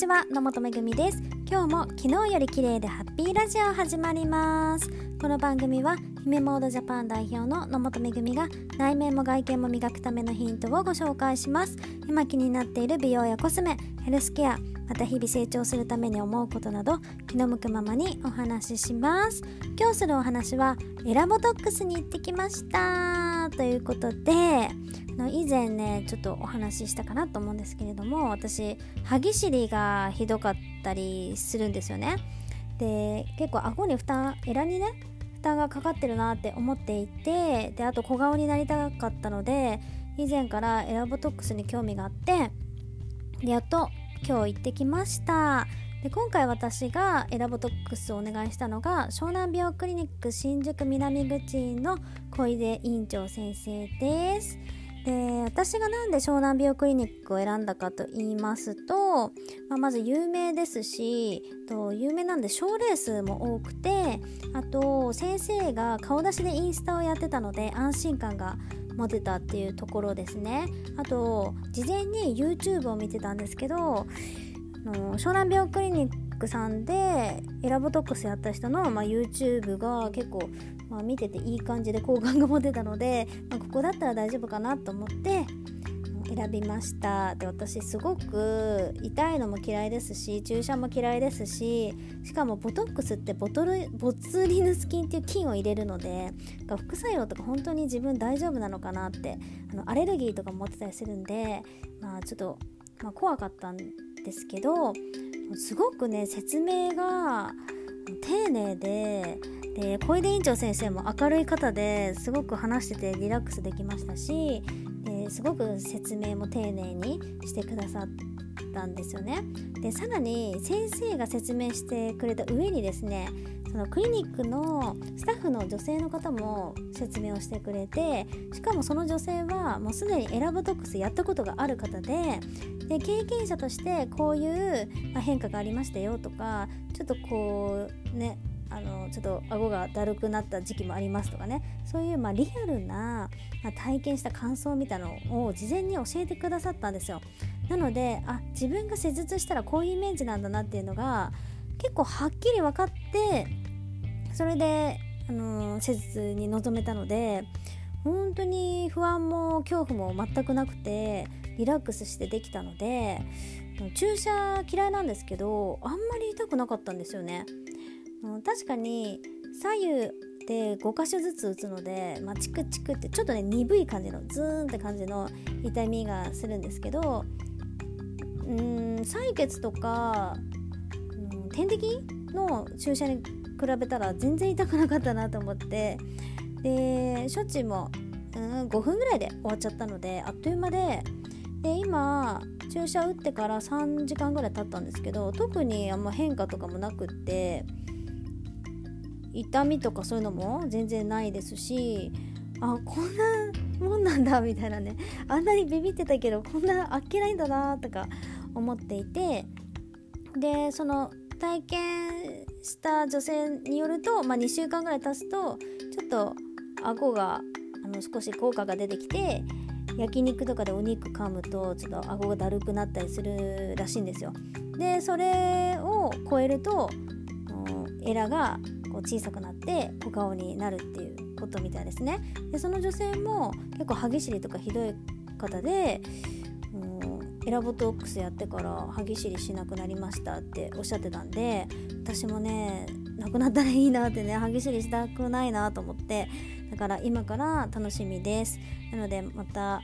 ちは野本めぐみです。今日も昨日より綺麗でハッピーラジオ始まります。この番組は姫モードジャパン代表の野本めぐみが内面も外見も磨くためのヒントをご紹介します。今気になっている美容やコスメヘルスケアまた日々成長するために思うことなど気の向くままにお話しします。今日するお話はエラボトックスに行ってきました。ということで以前ねちょっとお話ししたかなと思うんですけれども私歯ぎしりがひどかったりするんですよね。で結構顎に負担エラにね負担がかかってるなって思っていてであと小顔になりたかったので以前からエラボトックスに興味があってでやっと今日行ってきました。で今回私がエラボトックスをお願いしたのが湘南美容クリニック新宿南口の小出院長先生です。で私がなんで湘南美容クリニックを選んだかと言いますと、まあ、まず有名ですしと有名なんで賞レースも多くてあと先生が顔出しでインスタをやってたので安心感が持てたっていうところですね。あと事前に YouTube を見てたんですけどの湘南美容クリニックさんでエラボトックスやった人の、まあ、YouTube が結構まあ、見てていい感じで好感が持てたので、まあ、ここだったら大丈夫かなと思って選びました。で私すごく痛いのも嫌いですし注射も嫌いですししかもボトックスってボトルボツリヌス菌っていう菌を入れるので副作用とか本当に自分大丈夫なのかなってあのアレルギーとか持ってたりするんで、まあ、ちょっと、まあ、怖かったんですけどすごくね説明が丁寧でで小出院長先生も明るい方ですごく話しててリラックスできましたしすごく説明も丁寧にしてくださってたんですよね。でさらに先生が説明してくれた上にですねそのクリニックのスタッフの女性の方も説明をしてくれてしかもその女性はもうすでにエラボトックスやったことがある方でで経験者としてこういう、変化がありましたよとかちょっとこうねあのちょっと顎がだるくなった時期もありますとかね。そういう、まあ、リアルな、まあ、体験した感想みたいなのを事前に教えてくださったんですよ。なのであ自分が施術したらこういうイメージなんだなっていうのが結構はっきり分かってそれで、あのー、施術に臨めたので本当に不安も恐怖も全くなくてリラックスしてできたので注射嫌いなんですけどあんまり痛くなかったんですよね。確かに左右で5箇所ずつ打つので、まあ、チクチクってちょっとね鈍い感じのズーンって感じの痛みがするんですけどうん採血とか、うん、点滴の注射に比べたら全然痛くなかったなと思ってで処置も、うん、5分ぐらいで終わっちゃったのであっという間でで今注射打ってから3時間ぐらい経ったんですけど特にあんま変化とかもなくって痛みとかそういうのも全然ないですしあこんなもんなんだみたいなね。あんなにビビってたけどこんなあっけないんだなとか思っていてでその体験した女性によると、まあ、2週間ぐらい経つとちょっと顎があの少し効果が出てきて焼肉とかでお肉噛むとちょっと顎がだるくなったりするらしいんですよ。でそれを超えるとエラがこう小さくなって小顔になるっていうことみたいですね。でその女性も結構歯ぎしりとかひどい方でエラボトックスやってから歯ぎしりしなくなりましたっておっしゃってたんで私もねなくなったらいいなってね歯ぎしりしたくないなと思ってだから今から楽しみです。なのでまたあ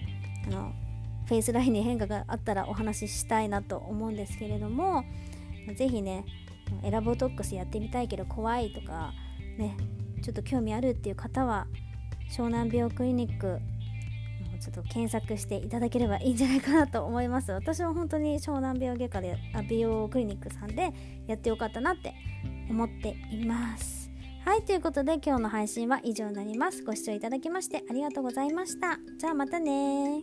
のフェイスラインに変化があったらお話ししたいなと思うんですけれども是非ねエラボトックスやってみたいけど怖いとかねちょっと興味あるっていう方は湘南美容クリニックちょっと検索していただければいいんじゃないかなと思います。私は本当に湘南美容外科であ美容クリニックさんでやってよかったなって思っています。はいということで今日の配信は以上になります。ご視聴いただきましてありがとうございました。じゃあまたね